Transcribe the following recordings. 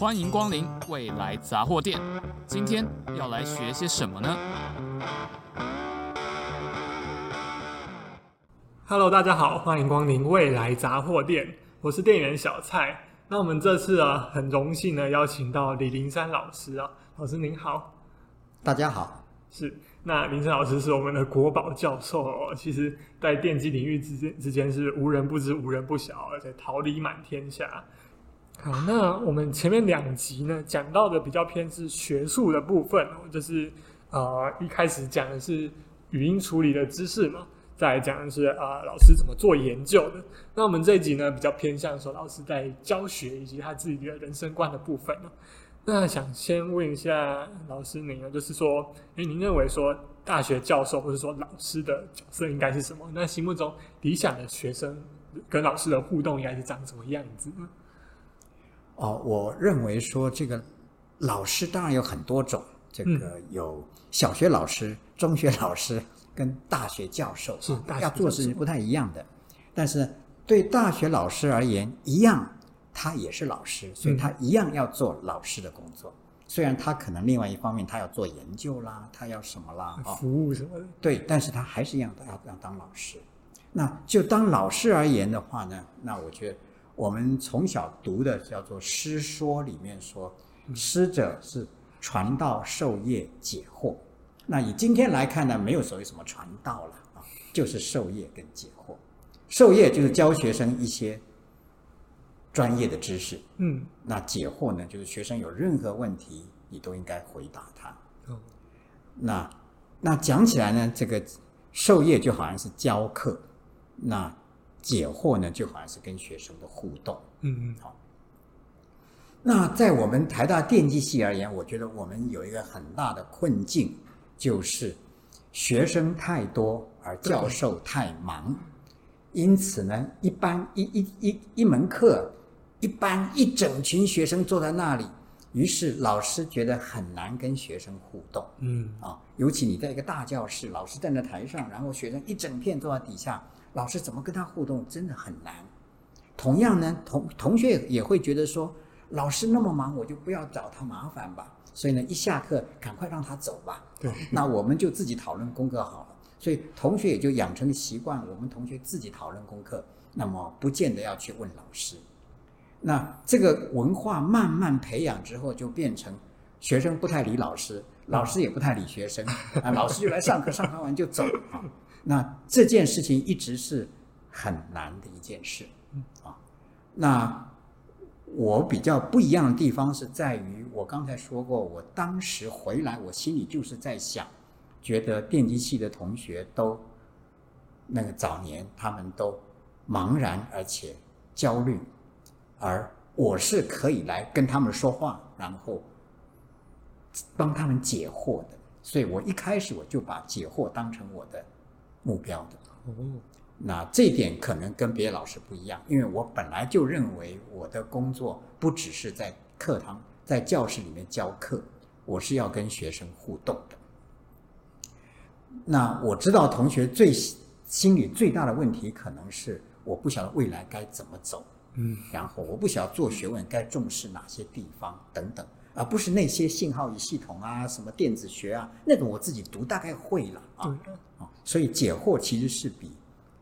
欢迎光临未来杂货店。今天要来学些什么呢？Hello，大家好，欢迎光临未来杂货店，我是店员小蔡。那我们这次啊，很荣幸呢，邀请到李灵山老师啊，老师您好，大家好，是。那林山老师是我们的国宝教授哦，其实，在电机领域之间之间是无人不知、无人不晓，而且桃李满天下。好，那我们前面两集呢，讲到的比较偏是学术的部分哦，就是呃一开始讲的是语音处理的知识嘛，再来讲的是啊、老师怎么做研究的。那我们这一集呢，比较偏向说老师在教学以及他自己的人生观的部分呢。那想先问一下老师您呢，就是说，哎，您认为说大学教授或者说老师的角色应该是什么？那心目中理想的学生跟老师的互动应该是长什么样子呢？哦，我认为说这个老师当然有很多种，这个有小学老师、嗯、中学老师 跟大学教授是大学教授要做事情不太一样的，但是对大学老师而言一样。他也是老师，所以他一样要做老师的工作。嗯、虽然他可能另外一方面他要做研究啦，他要什么啦，服务什么的。对，但是他还是一样的要要当老师。那就当老师而言的话呢，那我觉得我们从小读的叫做《师说》里面说，师者是传道授业解惑。那以今天来看呢，没有所谓什么传道了啊，就是授业跟解惑。授业就是教学生一些。专业的知识，嗯，那解惑呢？就是学生有任何问题，你都应该回答他。哦，那那讲起来呢，这个授业就好像是教课，那解惑呢，就好像是跟学生的互动。嗯嗯，好。那在我们台大电机系而言，我觉得我们有一个很大的困境，就是学生太多而教授太忙，因此呢，一般一一一一门课。一般一整群学生坐在那里，于是老师觉得很难跟学生互动。嗯啊，尤其你在一个大教室，老师站在台上，然后学生一整片坐在底下，老师怎么跟他互动，真的很难。同样呢，同同学也会觉得说，老师那么忙，我就不要找他麻烦吧。所以呢，一下课赶快让他走吧。对，那我们就自己讨论功课好了。所以同学也就养成习惯，我们同学自己讨论功课，那么不见得要去问老师。那这个文化慢慢培养之后，就变成学生不太理老师，老师也不太理学生啊。老师就来上课，上课完就走啊。那这件事情一直是很难的一件事啊。那我比较不一样的地方是在于，我刚才说过，我当时回来，我心里就是在想，觉得电机系的同学都那个早年他们都茫然而且焦虑。而我是可以来跟他们说话，然后帮他们解惑的，所以我一开始我就把解惑当成我的目标的。哦，那这一点可能跟别的老师不一样，因为我本来就认为我的工作不只是在课堂、在教室里面教课，我是要跟学生互动的。那我知道同学最心里最大的问题可能是我不晓得未来该怎么走。嗯，然后我不晓得做学问该重视哪些地方等等，而不是那些信号与系统啊、什么电子学啊那种，我自己读大概会了啊啊，所以解惑其实是比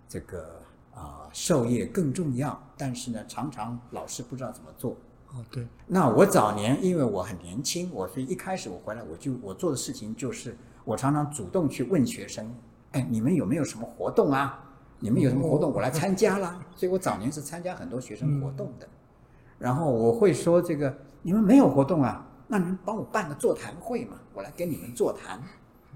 这个啊、呃、授业更重要。但是呢，常常老师不知道怎么做。哦，对。那我早年因为我很年轻，我所以一开始我回来我就我做的事情就是我常常主动去问学生，哎，你们有没有什么活动啊？你们有什么活动，我来参加啦。所以我早年是参加很多学生活动的。然后我会说：“这个你们没有活动啊，那你们帮我办个座谈会嘛，我来跟你们座谈。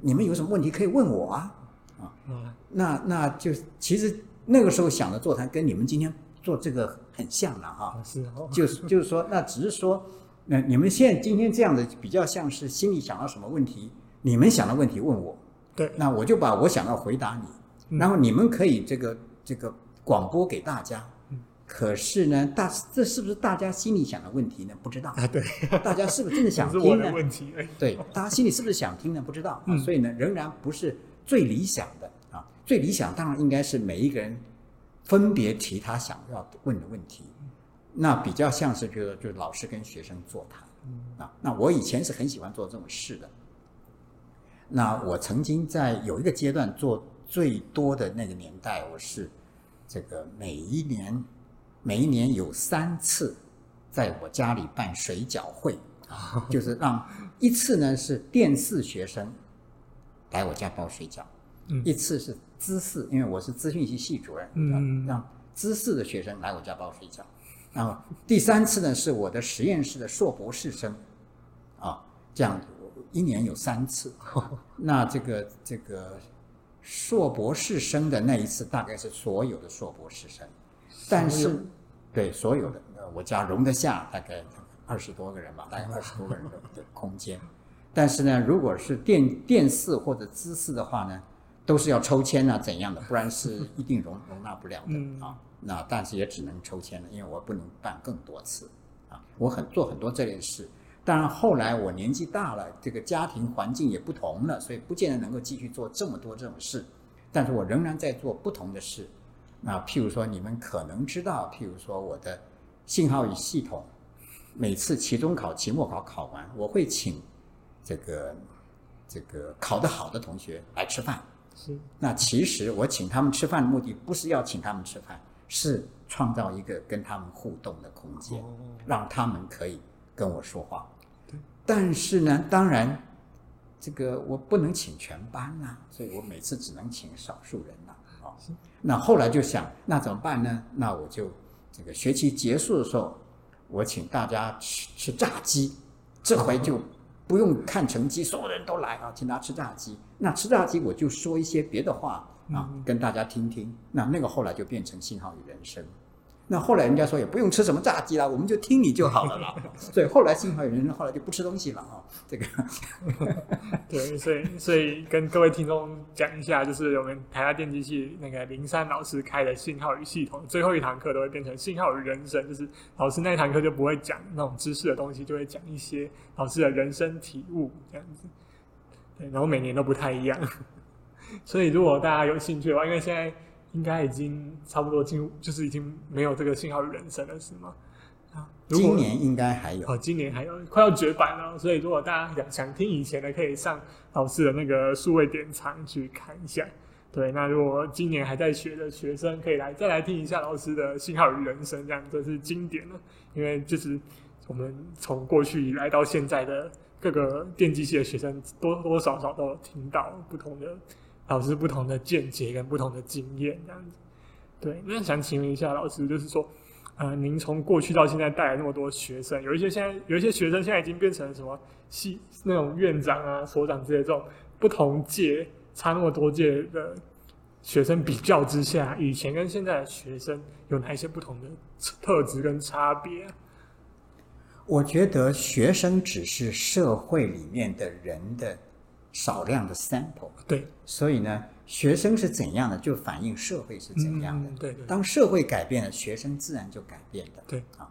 你们有什么问题可以问我啊？啊，那那就其实那个时候想的座谈跟你们今天做这个很像了哈。是，就是就是说，那只是说，那你们现在今天这样的比较像是心里想到什么问题，你们想的问题问我。对，那我就把我想要回答你。”然后你们可以这个这个广播给大家，可是呢，大这是不是大家心里想的问题呢？不知道啊。对，大家是不是真的想听呢？问题。对，大家心里是不是想听呢？不知道。嗯。所以呢，仍然不是最理想的啊。最理想当然应该是每一个人分别提他想要问的问题。那比较像是就是就是老师跟学生座谈。啊，那我以前是很喜欢做这种事的。那我曾经在有一个阶段做最多的那个年代，我是这个每一年每一年有三次在我家里办水饺会啊，就是让一次呢是电视学生来我家包水饺，嗯，一次是资四，因为我是资讯系系主任，嗯，让资四的学生来我家包水饺。然后第三次呢，是我的实验室的硕博士生，啊，这样一年有三次。那这个这个硕博士生的那一次，大概是所有的硕博士生，但是对所有的，我家容得下大概二十多个人吧，大概二十多个人的的空间。但是呢，如果是电电四或者资四的话呢，都是要抽签啊怎样的，不然是一定容容纳不了的啊。那但是也只能抽签了，因为我不能办更多次，啊，我很做很多这类事。当然后来我年纪大了，这个家庭环境也不同了，所以不见得能够继续做这么多这种事。但是我仍然在做不同的事。那譬如说你们可能知道，譬如说我的信号与系统，每次期中考、期末考考完，我会请这个这个考得好的同学来吃饭。是。那其实我请他们吃饭的目的不是要请他们吃饭。是创造一个跟他们互动的空间，让他们可以跟我说话。但是呢，当然，这个我不能请全班呐，所以我每次只能请少数人呐。啊，那后来就想，那怎么办呢？那我就这个学期结束的时候，我请大家吃吃炸鸡，这回就不用看成绩，所有人都来啊，请大家吃炸鸡。那吃炸鸡，我就说一些别的话。啊，跟大家听听，那那个后来就变成信号与人生。那后来人家说也不用吃什么炸鸡了，我们就听你就好了啦。所以后来信号与人生后来就不吃东西了啊。这个，对，所以所以跟各位听众讲一下，就是我们台大电机系那个林山老师开的信号与系统，最后一堂课都会变成信号与人生，就是老师那一堂课就不会讲那种知识的东西，就会讲一些老师的人生体悟这样子。对，然后每年都不太一样。所以，如果大家有兴趣的话，因为现在应该已经差不多进入，就是已经没有这个信号与人生了，是吗？啊，今年应该还有。哦，今年还有，快要绝版了。所以，如果大家想想听以前的，可以上老师的那个数位典藏去看一下。对，那如果今年还在学的学生，可以来再来听一下老师的信号与人生，这样这是经典了。因为就是我们从过去以来到现在的各个电机系的学生，多多少少都有听到不同的。老师不同的见解跟不同的经验，这样子，对。那想请问一下老师，就是说，呃，您从过去到现在带来那么多学生，有一些现在有一些学生现在已经变成什么系那种院长啊、所长之类这种不同届差那么多届的学生比较之下，以前跟现在的学生有哪一些不同的特质跟差别？我觉得学生只是社会里面的人的。少量的 sample，对，所以呢，学生是怎样的，就反映社会是怎样的。嗯、对，对，当社会改变了，学生自然就改变了。对啊，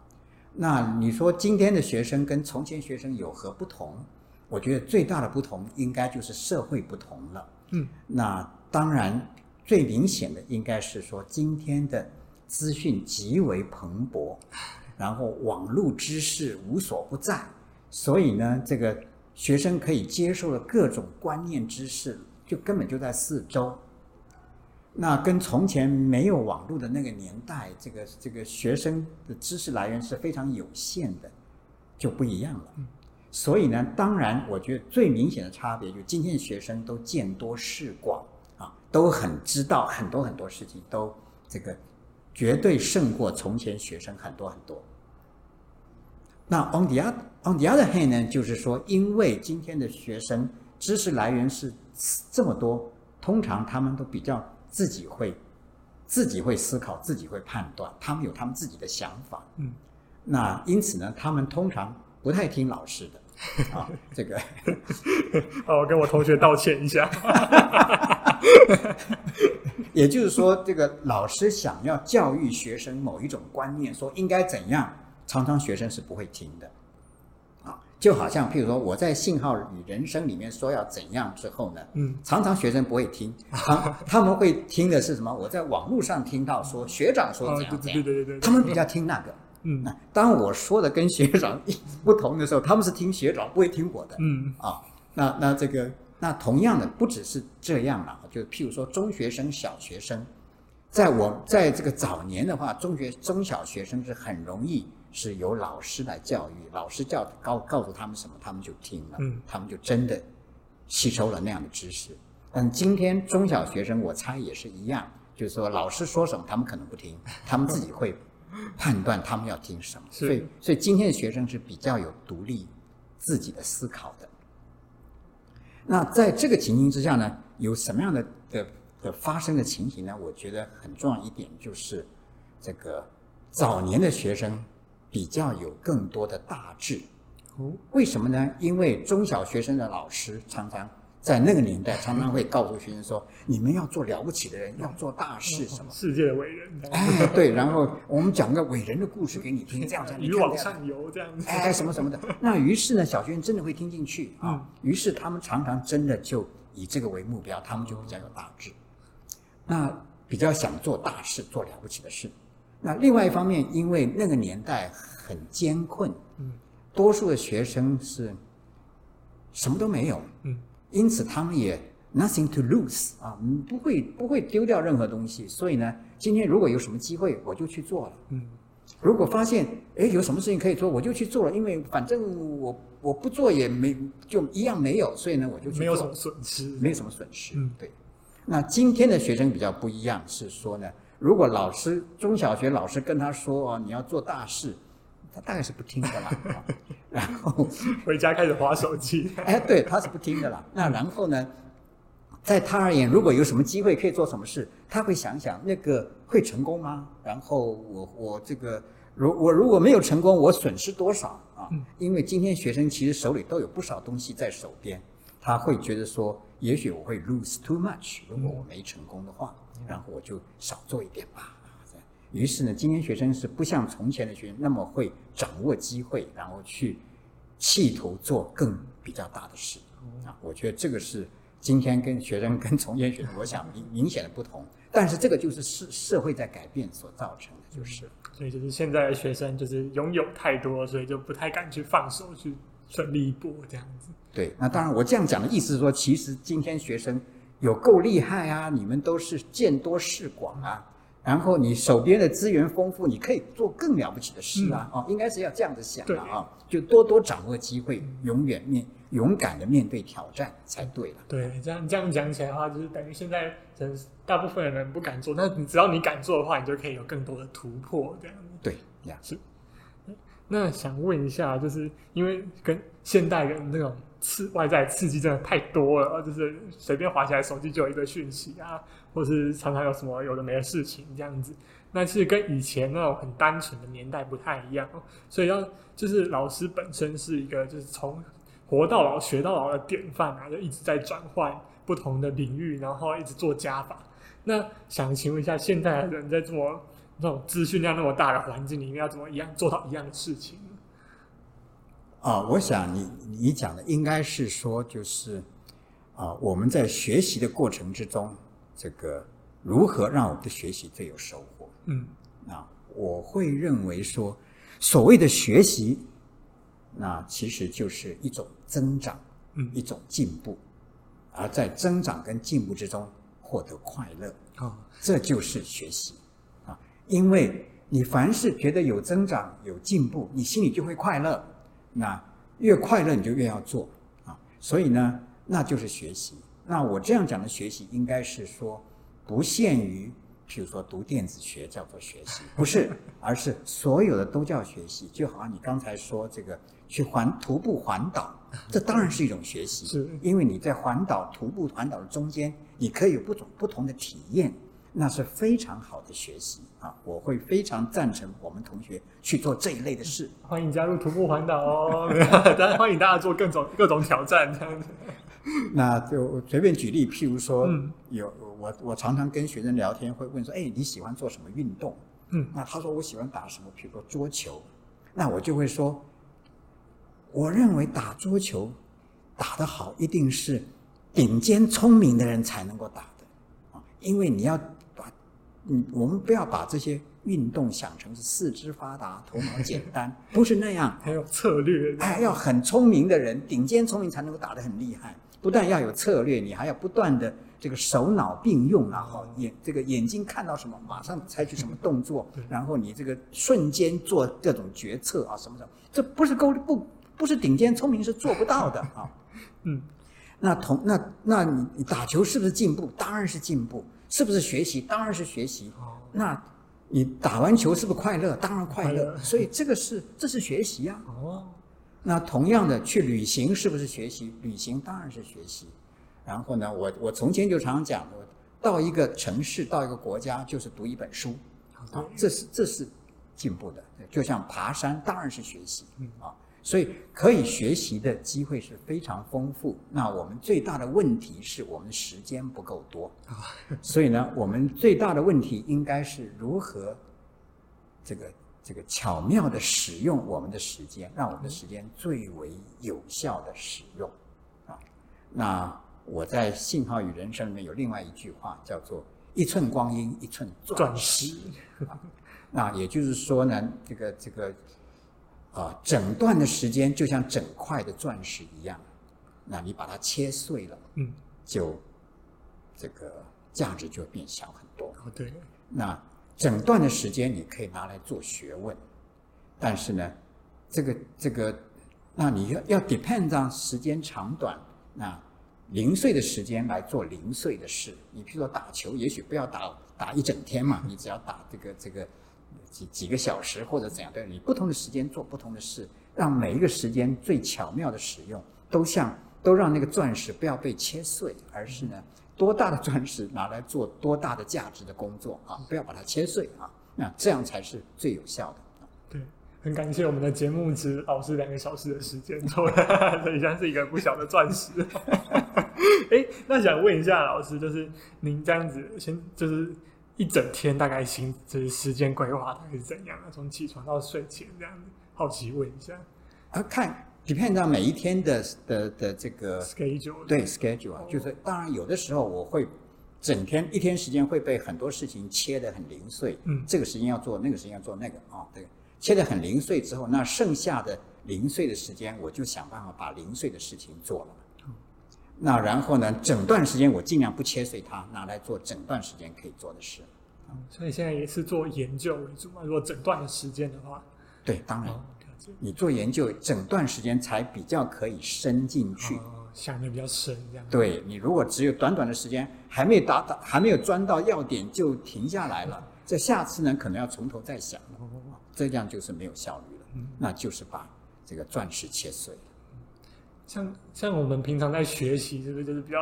那你说今天的学生跟从前学生有何不同？我觉得最大的不同应该就是社会不同了。嗯，那当然最明显的应该是说今天的资讯极为蓬勃，然后网络知识无所不在，所以呢，这个。学生可以接受的各种观念知识，就根本就在四周。那跟从前没有网络的那个年代，这个这个学生的知识来源是非常有限的，就不一样了。所以呢，当然，我觉得最明显的差别，就今天的学生都见多识广啊，都很知道很多很多事情，都这个绝对胜过从前学生很多很多。那 on the other on the other hand 呢，就是说，因为今天的学生知识来源是这么多，通常他们都比较自己会自己会思考，自己会判断，他们有他们自己的想法。嗯，那因此呢，他们通常不太听老师的 啊。这个，哦，我跟我同学道歉一下。也就是说，这个老师想要教育学生某一种观念，说应该怎样。常常学生是不会听的，啊，就好像譬如说我在信号与人生里面说要怎样之后呢，嗯，常常学生不会听，啊他们会听的是什么？我在网络上听到说学长说怎样怎样，对对对对，他们比较听那个，嗯，那当我说的跟学长不同的时候，他们是听学长，不会听我的。嗯。啊，那那这个那同样的不只是这样了，就譬如说中学生、小学生，在我在这个早年的话，中学中小学生是很容易是由老师来教育，老师教告告诉他们什么，他们就听了，嗯，他们就真的吸收了那样的知识。但今天中小学生，我猜也是一样，就是说老师说什么，他们可能不听，他们自己会判断他们要听什么。所以，所以今天的学生是比较有独立自己的思考的。那在这个情形之下呢，有什么样的的的发生的情形呢？我觉得很重要一点就是，这个早年的学生比较有更多的大志。哦，为什么呢？因为中小学生的老师常常在那个年代常常会告诉学生说：“你们要做了不起的人，要做大事，什么世界的伟人，哎，对，然后我们讲个伟人的故事给你听，这样这样，你鱼往上游这样子，哎，什么什么的。那于是呢，小学生真的会听进去啊。嗯于是他们常常真的就以这个为目标，他们就比较有大志，那比较想做大事，做了不起的事。那另外一方面，因为那个年代很艰困，嗯，多数的学生是什么都没有，嗯，因此他们也 nothing to lose 啊，嗯不会不会丢掉任何东西。所以呢，今天如果有什么机会，我就去做了。嗯，如果发现哎有什么事情可以做，我就去做了，因为反正我我不做也没就一样没有，所以呢我就去做没有什么损失，没有什么损失。嗯对。那今天的学生比较不一样，是说呢，如果老师中小学老师跟他说哦你要做大事，他大概是不听的啦。啊 然后回家开始划手机，哎对，他是不听的啦。那然后呢，在他而言，如果有什么机会可以做什么事，他会想想那个会成功吗？然后我我这个如我如果没有成功，我损失多少啊？因为今天学生其实手里都有不少东西在手边，他会觉得说，也许我会 lose too much，如果我没成功的话，然后我就少做一点吧。于是呢，今天学生是不像从前的学生那么会掌握机会，然后去企图做更比较大的事啊。我觉得这个是今天跟学生跟从前学生，我想明明显的不同。但是这个就是社社会在改变所造成的，就是。所以就是现在的学生就是拥有太多，所以就不太敢去放手去奋力一搏这样子。对，那当然我这样讲的意思是说，其实今天学生有够厉害啊，你们都是见多识广啊。然后你手边的资源丰富，你可以做更了不起的事啊！哦，应该是要这样子想的啊，就多多掌握机会，永远面勇敢的面对挑战才对了。对，这样这样讲起来的话，就是等于现在人大部分的人不敢做，但你只要你敢做的话，你就可以有更多的突破，这样子。对，呀，是。那想问一下，就是因为跟现代人那种刺外在刺激真的太多了，就是随便滑起来手机就有一个讯息啊。或是常常有什么有的没的事情这样子，那其实跟以前那种很单纯的年代不太一样，所以要就是老师本身是一个就是从活到老学到老的典范啊，就一直在转换不同的领域，然后一直做加法。那想请问一下，现代人在这么那种资讯量那么大的环境里面，要怎么一样做到一样的事情？啊、哦，我想你你讲的应该是说，就是啊、呃，我们在学习的过程之中。这个如何让我们的学习最有收获？嗯，啊，我会认为说，所谓的学习，那其实就是一种增长，嗯，一种进步，而在增长跟进步之中获得快乐，哦，这就是学习啊。因为你凡是觉得有增长、有进步，你心里就会快乐，那越快乐你就越要做啊。所以呢，那就是学习。那我这样讲的学习，应该是说不限于，譬如说读电子学叫做学习，不是，而是所有的都叫学习。就好像你刚才说这个去环徒步环岛，这当然是一种学习，是因为你在环岛徒步环岛的中间，你可以有不同不同的体验，那是非常好的学习啊！我会非常赞成我们同学去做这一类的事。欢迎加入徒步环岛哦！当然欢迎大家做各种各种挑战这样子。那就随便举例，譬如说，嗯、有我我常常跟学生聊天，会问说：“哎，你喜欢做什么运动？”嗯，那他说我喜欢打什么，譬如说桌球。那我就会说，我认为打桌球打得好，一定是顶尖聪明的人才能够打的啊，因为你要把，嗯，我们不要把这些运动想成是四肢发达、头脑简单，不是那样，还有策略，哎，要很聪明的人，顶尖聪明才能够打得很厉害。不但要有策略，你还要不断的这个手脑并用，然后眼这个眼睛看到什么，马上采取什么动作，然后你这个瞬间做各种决策啊，什么什么，这不是够不不是顶尖聪明是做不到的 啊。嗯，那同那那你你打球是不是进步？当然是进步。是不是学习？当然是学习。那你打完球是不是快乐？当然快乐。所以这个是这是学习啊。哦。那同样的去旅行是不是学习？旅行当然是学习。然后呢，我我从前就常常讲，我到一个城市，到一个国家，就是读一本书。啊，这是这是进步的。就像爬山，当然是学习。啊。所以可以学习的机会是非常丰富。那我们最大的问题是我们时间不够多。所以呢，我们最大的问题应该是如何这个这个巧妙的使用我们的时间，让我们的时间最为有效的使用。啊，那我在《信号与人生》里面有另外一句话，叫做“一寸光阴一寸钻石”。那也就是说呢，这个这个。啊，整段的时间就像整块的钻石一样，那你把它切碎了，嗯，就这个价值就变小很多。哦，对。那整段的时间你可以拿来做学问，但是呢，这个这个，那你要要 depend on 时间长短，那零碎的时间来做零碎的事。你譬如说打球，也许不要打打一整天嘛，你只要打这个这个。几几个小时或者怎样？对，你不同的时间做不同的事，让每一个时间最巧妙的使用，都像都让那个钻石不要被切碎，而是呢，多大的钻石拿来做多大的价值的工作啊！不要把它切碎啊！那这样才是最有效的。对，很感谢我们的节目值老师两个小时的时间，所以像是一个不小的钻石。哎，那想问一下老师，就是您这样子先就是。一整天大概行就是时间规划大概是怎样啊？从起床到睡前这样子，好奇问一下。啊，看 depend on 每一天的的的这个 schedule，对 schedule 啊，就是当然有的时候我会整天一天时间会被很多事情切得很零碎，嗯，这个时间要做，那个时间要做那个啊，对，切得很零碎之后，那剩下的零碎的时间，我就想办法把零碎的事情做了。那然后呢？整段时间我尽量不切碎它，拿来做整段时间可以做的事。所以现在也是做研究为主嘛。如果整段的时间的话，对，当然，你做研究整段时间才比较可以深进去，哦、想的比较深，这样。对，你如果只有短短的时间，还没有达到，还没有钻到要点就停下来了，这下次呢可能要从头再想，这样就是没有效率了。嗯、那就是把这个钻石切碎了。像像我们平常在学习，是不是就是比较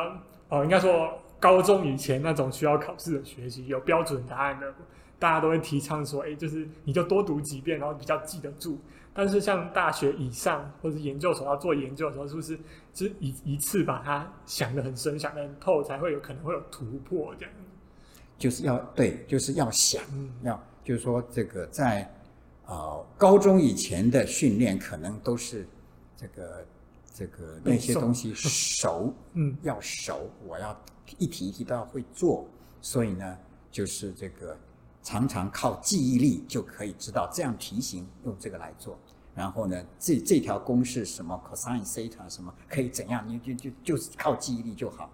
哦？应该说高中以前那种需要考试的学习，有标准答案的，大家都会提倡说，哎，就是你就多读几遍，然后比较记得住。但是像大学以上或者研究所要做研究的时候，是不是就是一一次把它想得很深、想得很透，才会有可能会有突破这样？就是要对，就是要想，要就是说这个在呃高中以前的训练，可能都是这个。这个那些东西熟，嗯，要熟，我要一题一题都要会做，所以呢，就是这个常常靠记忆力就可以知道这样题型用这个来做，然后呢，这这条公式什么 cosine theta 什么可以怎样，你就就就是靠记忆力就好。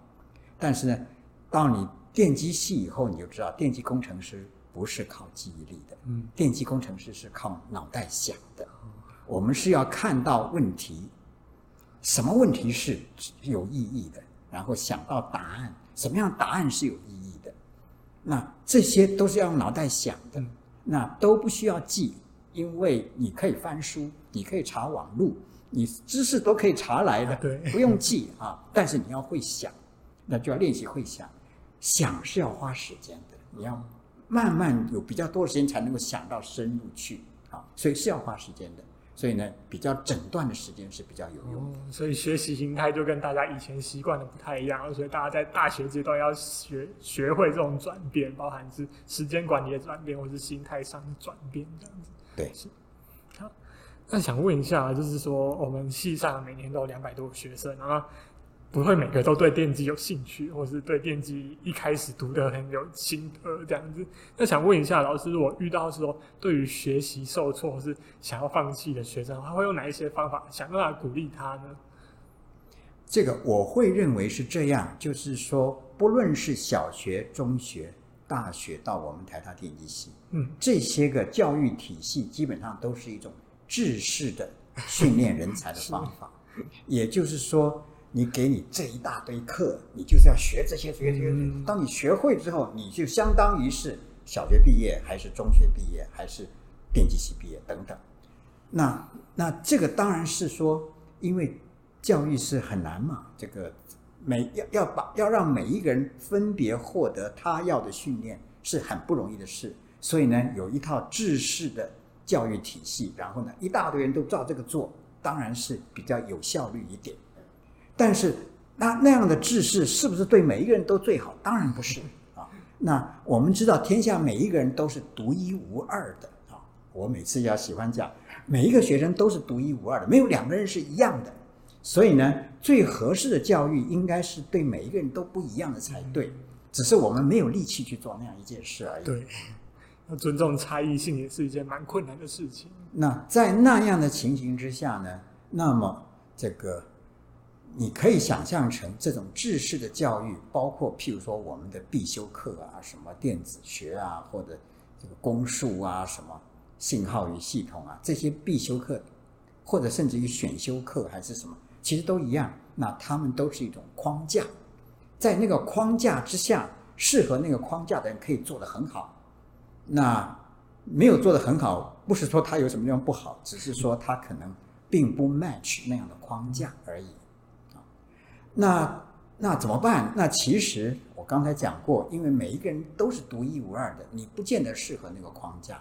但是呢，到你电机系以后，你就知道电机工程师不是靠记忆力的，嗯，电机工程师是靠脑袋想的，我们是要看到问题。什么问题是有意义的？然后想到答案，什么样答案是有意义的？那这些都是要用脑袋想的，那都不需要记，因为你可以翻书，你可以查网路，你知识都可以查来的，对，不用记啊。但是你要会想，那就要练习会想，想是要花时间的，你要慢慢有比较多的时间才能够想到深入去啊，所以是要花时间的。所以呢，比较整段的时间是比较有用所以学习形态就跟大家以前习惯的不太一样，所以大家在大学阶段要学学会这种转变，包含是时间管理的转变，或是心态上的转变这样子。对，是。好，那想问一下，就是说我们系上每年都有两百多个学生，然后不会每个都对电机有兴趣，或是对电机一开始读得很有心得这样子。那想问一下老师，如果遇到说对于学习受挫或是想要放弃的学生，他会用哪一些方法想办法鼓励他呢？这个我会认为是这样，就是说，不论是小学、中学、大学到我们台大电机系，嗯，这些个教育体系基本上都是一种制式的训练人才的方法，也就是说。你给你这一大堆课，你就是要学这些学这些。当你学会之后，你就相当于是小学毕业，还是中学毕业，还是电机系毕业等等。那那这个当然是说，因为教育是很难嘛，这个每要要把要让每一个人分别获得他要的训练是很不容易的事。所以呢，有一套制式的教育体系，然后呢，一大堆人都照这个做，当然是比较有效率一点。但是，那那样的制式是不是对每一个人都最好？当然不是啊。那我们知道，天下每一个人都是独一无二的啊。我每次要喜欢讲，每一个学生都是独一无二的，没有两个人是一样的。所以呢，最合适的教育应该是对每一个人都不一样的才对。只是我们没有力气去做那样一件事而已。对，要尊重差异性也是一件蛮困难的事情。那在那样的情形之下呢，那么这个。你可以想象成这种制式的教育，包括譬如说我们的必修课啊，什么电子学啊，或者这个公数啊，什么信号与系统啊，这些必修课，或者甚至于选修课还是什么，其实都一样。那他们都是一种框架，在那个框架之下，适合那个框架的人可以做得很好。那没有做得很好，不是说他有什么地方不好，只是说他可能并不 match 那样的框架而已。那那怎么办？那其实我刚才讲过，因为每一个人都是独一无二的，你不见得适合那个框架。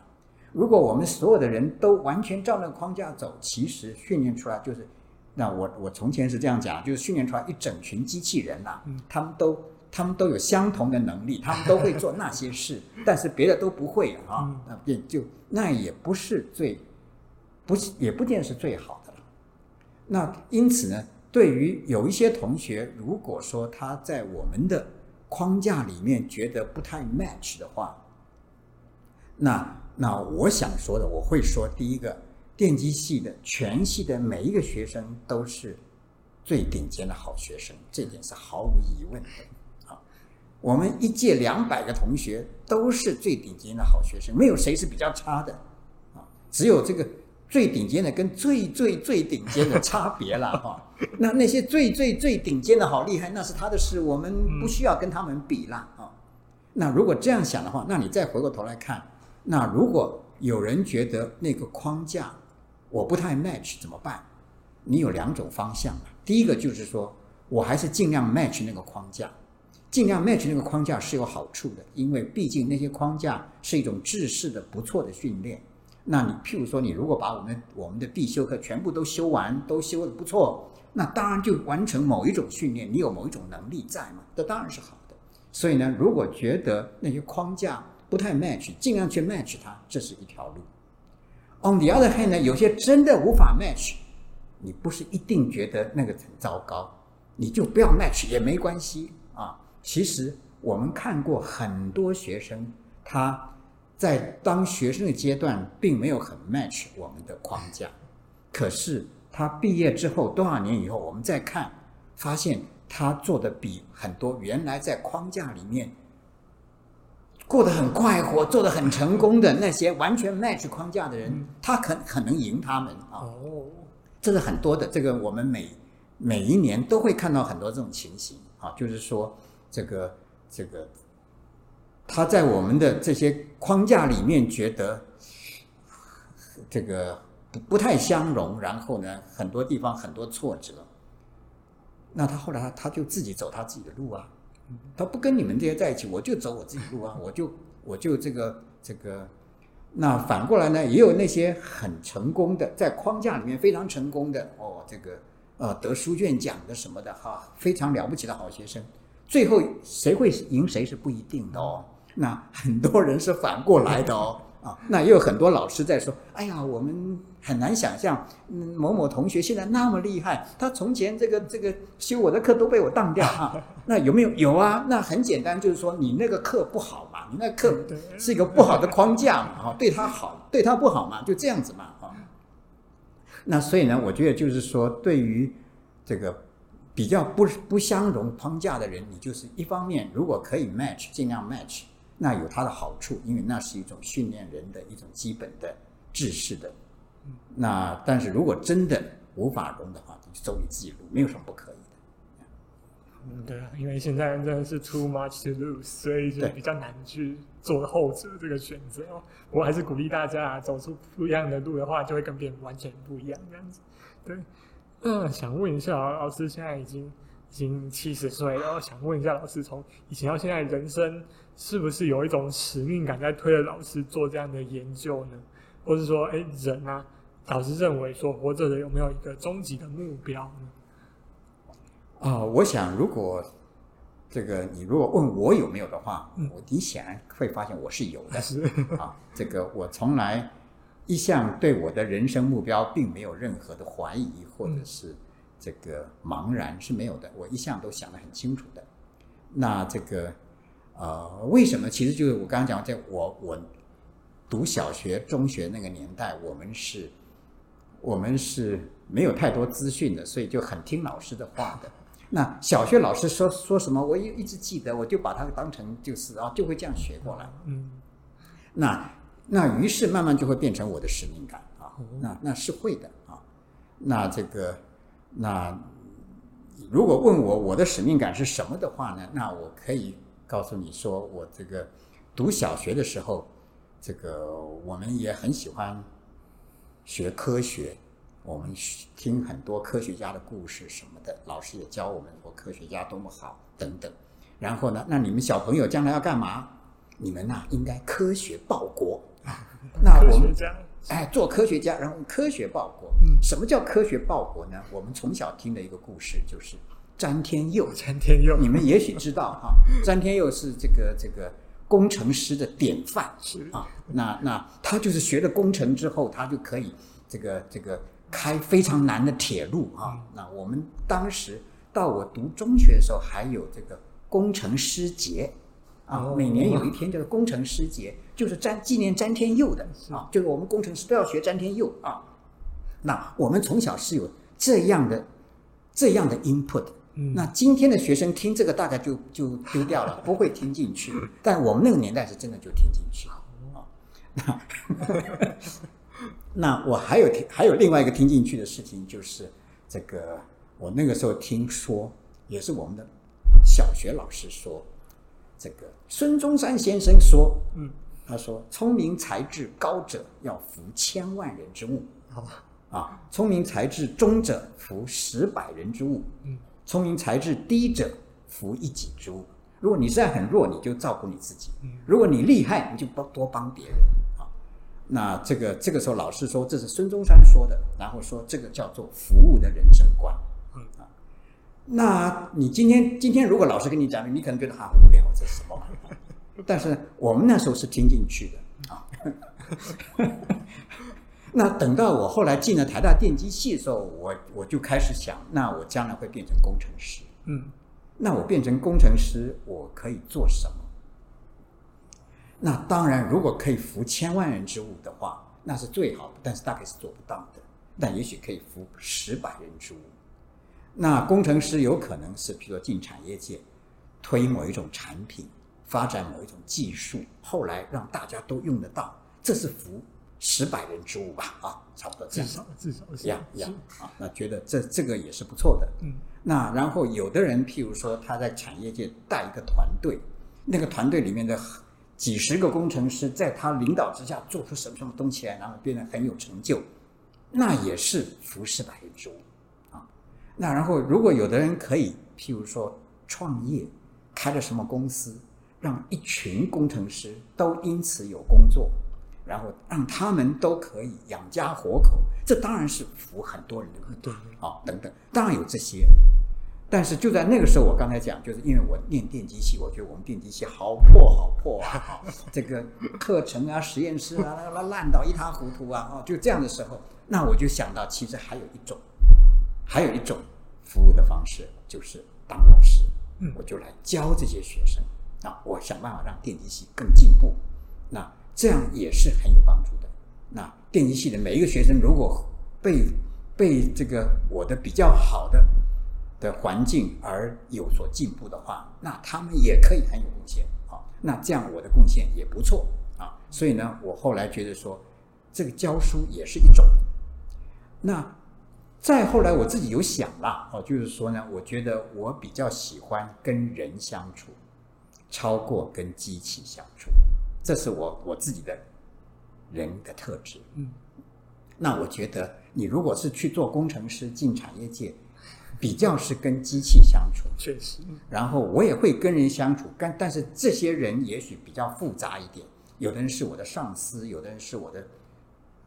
如果我们所有的人都完全照那个框架走，其实训练出来就是，那我我从前是这样讲，就是训练出来一整群机器人呐、啊，他们都他们都有相同的能力，他们都会做那些事，但是别的都不会啊，那也就那也不是最，不是也不见是最好的了。那因此呢？对于有一些同学，如果说他在我们的框架里面觉得不太 match 的话，那那我想说的，我会说，第一个，电机系的全系的每一个学生都是最顶尖的好学生，这点是毫无疑问的啊。我们一届两百个同学都是最顶尖的好学生，没有谁是比较差的啊，只有这个。最顶尖的跟最最最顶尖的差别了哈，那那些最最最顶尖的好厉害，那是他的事，我们不需要跟他们比了啊。那如果这样想的话，那你再回过头来看，那如果有人觉得那个框架我不太 match 怎么办？你有两种方向，第一个就是说我还是尽量 match 那个框架，尽量 match 那个框架是有好处的，因为毕竟那些框架是一种制式的不错的训练。那你譬如说，你如果把我们我们的必修课全部都修完，都修得不错，那当然就完成某一种训练，你有某一种能力在嘛，这当然是好的。所以呢，如果觉得那些框架不太 match，尽量去 match 它，这是一条路。On the other hand 呢，有些真的无法 match，你不是一定觉得那个很糟糕，你就不要 match 也没关系啊。其实我们看过很多学生，他。在当学生的阶段，并没有很 match 我们的框架，可是他毕业之后多少年以后，我们再看，发现他做的比很多原来在框架里面过得很快活、做得很成功的那些完全 match 框架的人，他可可能赢他们啊。哦，这是很多的，这个我们每每一年都会看到很多这种情形啊，就是说这个这个。他在我们的这些框架里面觉得这个不不太相容，然后呢，很多地方很多挫折。那他后来他他就自己走他自己的路啊，他不跟你们这些在一起，我就走我自己路啊，我就我就这个这个。那反过来呢，也有那些很成功的，在框架里面非常成功的哦，这个呃得书卷奖的什么的哈，非常了不起的好学生，最后谁会赢谁是不一定的哦。那很多人是反过来的哦，啊，那也有很多老师在说，哎呀，我们很难想象，嗯，某某同学现在那么厉害，他从前这个这个修我的课都被我当掉啊。那有没有？有啊。那很简单，就是说你那个课不好嘛，你那课是一个不好的框架嘛，哈，对他好，对他不好嘛，就这样子嘛，哈。那所以呢，我觉得就是说，对于这个比较不不相容框架的人，你就是一方面，如果可以 match，尽量 match，那有它的好处，因为那是一种训练人的一种基本的知识的。那但是如果真的无法融的话，你就走你自己路，没有什么不可以的。嗯，对啊，因为现在真的是 too much to lose，所以就比较难去做后者这个选择。我还是鼓励大家走出不一样的路的话，就会跟别人完全不一样这样子。对，嗯，想问一下老师，现在已经已经七十岁了，想问一下老师，从以前到现在，人生是不是有一种使命感在推着老师做这样的研究呢？或是说，哎，人啊，老师认为说，活着的有没有一个终极的目标呢？啊、呃，我想，如果这个你如果问我有没有的话，嗯、我你显然会发现我是有的。是啊，这个我从来一向对我的人生目标并没有任何的怀疑或者是这个茫然是没有的，我一向都想得很清楚的。那这个呃，为什么？其实就是我刚刚讲，在我我。读小学、中学那个年代，我们是，我们是没有太多资讯的，所以就很听老师的话的。那小学老师说说什么，我一一直记得，我就把它当成就是啊，就会这样学过来。嗯，那那于是慢慢就会变成我的使命感啊。那那是会的啊。那这个那如果问我我的使命感是什么的话呢？那我可以告诉你说，我这个读小学的时候。这个我们也很喜欢学科学，我们听很多科学家的故事什么的，老师也教我们说科学家多么好等等。然后呢，那你们小朋友将来要干嘛？你们呐，应该科学报国啊。那我们哎，做科学家，然后科学报国。嗯什么叫科学报国呢？我们从小听的一个故事就是詹天佑。詹天佑，你们也许知道哈，詹天佑是这个这个。工程师的典范是啊，那那他就是学了工程之后，他就可以这个这个开非常难的铁路啊。那我们当时到我读中学的时候，还有这个工程师节啊，每年有一天叫做工程师节，就是詹纪念詹天佑的啊，就是我们工程师都要学詹天佑啊。那我们从小是有这样的这样的 input。那今天的学生听这个大概就就丢掉了，不会听进去。但我们那个年代是真的就听进去啊。那 那我还有听还有另外一个听进去的事情，就是这个我那个时候听说，也是我们的小学老师说，这个孙中山先生说，嗯，他说聪明才智高者要服千万人之务，啊，聪明才智中者服十百人之物，嗯。聪明才智低者，服一己之物。如果你实在很弱，你就照顾你自己；如果你厉害，你就帮多帮别人啊。那这个这个时候，老师说这是孙中山说的，然后说这个叫做服务的人生观。嗯啊，那你今天今天如果老师跟你讲，你可能觉得啊无聊，这是什么？但是我们那时候是听进去的啊。那等到我后来进了台大电机系的时候，我我就开始想，那我将来会变成工程师。嗯，那我变成工程师，我可以做什么？那当然，如果可以服千万人之务的话，那是最好的。但是大概是做不到的。但也许可以服十百人之务。那工程师有可能是，比如说进产业界，推某一种产品，发展某一种技术，后来让大家都用得到，这是福。十百人之物吧，啊，差不多至少至少是呀呀啊，那觉得这这个也是不错的。嗯，那然后有的人，譬如说他在产业界带一个团队，那个团队里面的几十个工程师，在他领导之下做出什么什么东西来，然后变得很有成就，那也是服十百人之物啊。那然后如果有的人可以，譬如说创业，开了什么公司，让一群工程师都因此有工作。然后让他们都可以养家活口，这当然是服很多人的对啊，等等，当然有这些。但是就在那个时候，我刚才讲，就是因为我念电机系，我觉得我们电机系好破好破 啊，这个课程啊、实验室啊，那烂到一塌糊涂啊，哦，就这样的时候，那我就想到，其实还有一种，还有一种服务的方式，就是当老师，嗯，我就来教这些学生啊，我想办法让电机系更进步，那这样也是很有帮助的。那电机系的每一个学生，如果被被这个我的比较好的的环境而有所进步的话，那他们也可以很有贡献啊。那这样我的贡献也不错啊。所以呢，我后来觉得说，这个教书也是一种。那再后来，我自己有想了哦，就是说呢，我觉得我比较喜欢跟人相处，超过跟机器相处，这是我我自己的人的特质。嗯，那我觉得你如果是去做工程师进产业界。比较是跟机器相处，确实。然后我也会跟人相处，但但是这些人也许比较复杂一点。有的人是我的上司，有的人是我的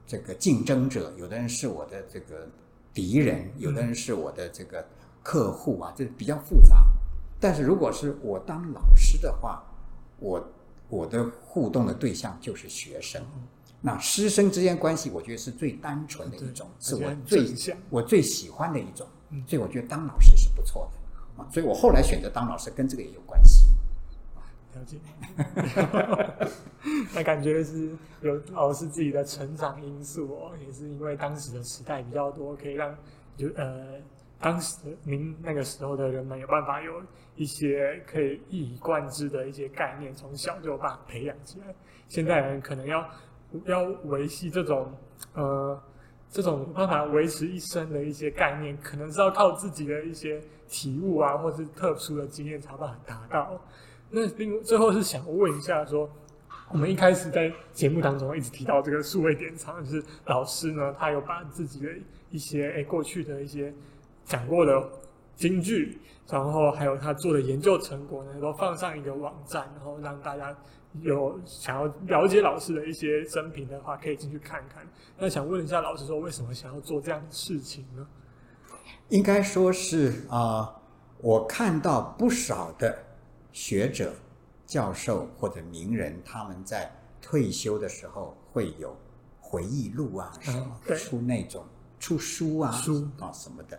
这个竞争者，有的人是我的这个敌人，有的人是我的这个客户啊，这比较复杂。但是如果是我当老师的话，我我的互动的对象就是学生。那师生之间关系，我觉得是最单纯的一种，是我最我最喜欢的一种。所以我觉得当老师是不错的啊，所以我后来选择当老师，跟这个也有关系。了解，那感觉是有老师自己的成长因素哦，也是因为当时的时代比较多，可以让就呃当时您那个时候的人们有办法有一些可以一以贯之的一些概念，从小就把它培养起来。现在人可能要要维系这种呃。这种办法维持一生的一些概念，可能是要靠自己的一些体悟啊，或是特殊的经验才把它达到。那另最后是想问一下说，我们一开始在节目当中一直提到这个数位典藏，就是老师呢，他有把自己的一些诶过去的一些讲过的京剧，然后还有他做的研究成果呢，都放上一个网站，然后让大家。有想要了解老师的一些生平的话，可以进去看看。那想问一下老师，说为什么想要做这样的事情呢？应该说是啊、呃，我看到不少的学者、教授或者名人，他们在退休的时候会有回忆录啊，什么、嗯、出那种出书啊，书啊什么的。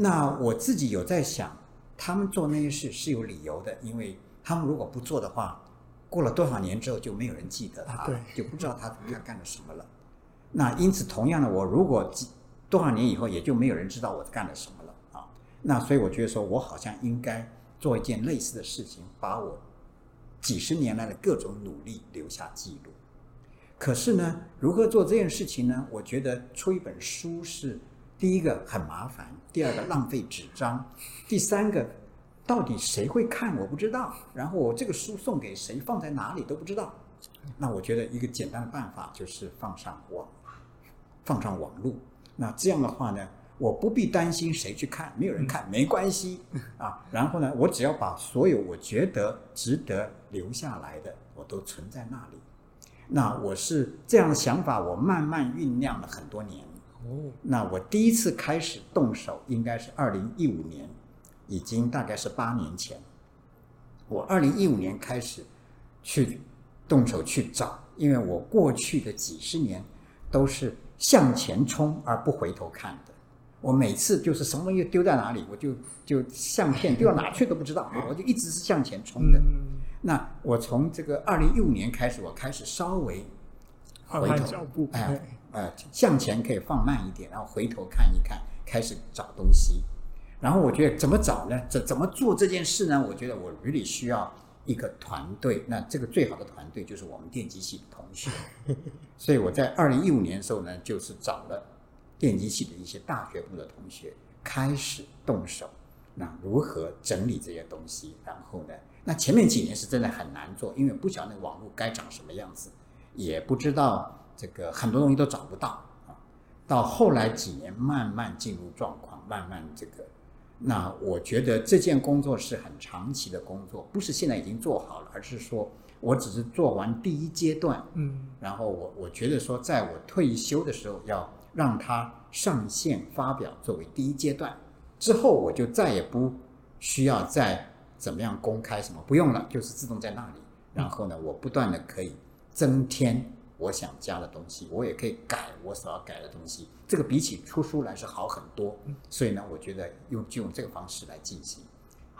那我自己有在想，他们做那些事是有理由的，因为他们如果不做的话。过了多少年之后，就没有人记得他了，就不知道他他干了什么了。那因此，同样的，我如果多少年以后，也就没有人知道我干了什么了啊。那所以我觉得说，我好像应该做一件类似的事情，把我几十年来的各种努力留下记录。可是呢，如何做这件事情呢？我觉得出一本书是第一个很麻烦，第二个浪费纸张，第三个。到底谁会看？我不知道。然后我这个书送给谁，放在哪里都不知道。那我觉得一个简单的办法就是放上网，放上网路。那这样的话呢，我不必担心谁去看，没有人看没关系啊。然后呢，我只要把所有我觉得值得留下来的，我都存在那里。那我是这样的想法，我慢慢酝酿了很多年。哦。那我第一次开始动手，应该是二零一五年。已经大概是八年前，我二零一五年开始去动手去找，因为我过去的几十年都是向前冲而不回头看的。我每次就是什么东西丢在哪里，我就就相片丢到哪去都不知道，我就一直是向前冲的。那我从这个二零一五年开始，我开始稍微回头哎呃，向前可以放慢一点，然后回头看一看，开始找东西。然后我觉得怎么找呢？怎怎么做这件事呢？我觉得我 really 需要一个团队。那这个最好的团队就是我们电机系的同学。所以我在二零一五年的时候呢，就是找了电机系的一些大学部的同学开始动手。那如何整理这些东西？然后呢，那前面几年是真的很难做，因为不晓得那个网络该长什么样子，也不知道这个很多东西都找不到啊。到后来几年慢慢进入状况，慢慢这个。那我觉得这件工作是很长期的工作，不是现在已经做好了，而是说我只是做完第一阶段，嗯，然后我我觉得说，在我退休的时候，要让它上线发表作为第一阶段，之后我就再也不需要再怎么样公开什么，不用了，就是自动在那里。然后呢，我不断的可以增添我想加的东西，我也可以改我所要改的东西。这个比起出书来是好很多。所以呢，我觉得用就用这个方式来进行，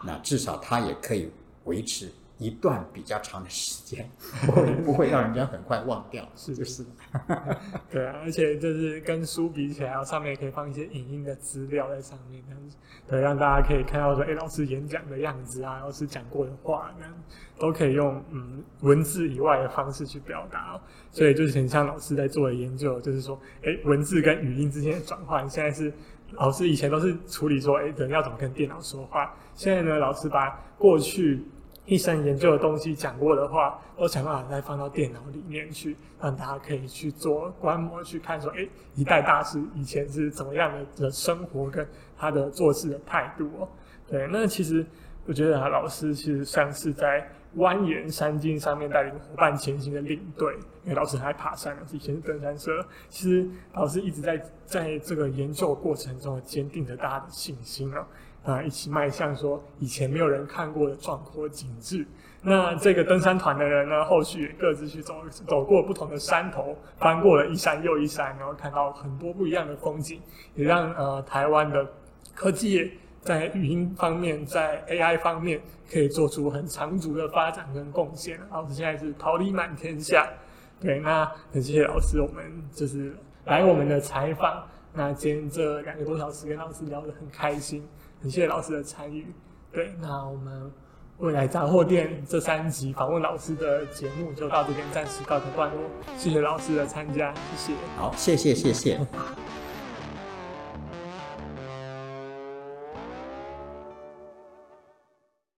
那至少它也可以维持。一段比较长的时间，不会不会让人家很快忘掉，是就是。对啊，而且就是跟书比起来，上面也可以放一些影音的资料在上面，这样子，对，让大家可以看到说，哎，老师演讲的样子啊，老师讲过的话，这样都可以用嗯文字以外的方式去表达。所以就是很像老师在做的研究，就是说，哎，文字跟语音之间的转换，现在是老师以前都是处理说，哎，人要怎么跟电脑说话，现在呢，老师把过去。一生研究的东西讲过的话，都想办法再放到电脑里面去，让大家可以去做观摩，去看说，哎，一代大师以前是怎么样的的生活跟他的做事的态度哦。对，那其实我觉得老师其实像是在蜿蜒山径上面带领伙伴前行的领队，因为老师还爬山，是以前是登山社。其实老师一直在在这个研究过程中坚定着大家的信心啊。啊，一起迈向说以前没有人看过的壮阔景致。那这个登山团的人呢，后续也各自去走走过不同的山头，翻过了一山又一山，然后看到很多不一样的风景，也让呃台湾的科技业在语音方面，在 AI 方面可以做出很长足的发展跟贡献。老师现在是桃李满天下，对，那很谢谢老师，我们就是来我们的采访。那今天这两个多小时跟老师聊得很开心。很谢谢老师的参与，对，那我们未来杂货店这三集访问老师的节目就到这边暂时告一段落，谢谢老师的参加，谢谢，好，谢谢，谢谢。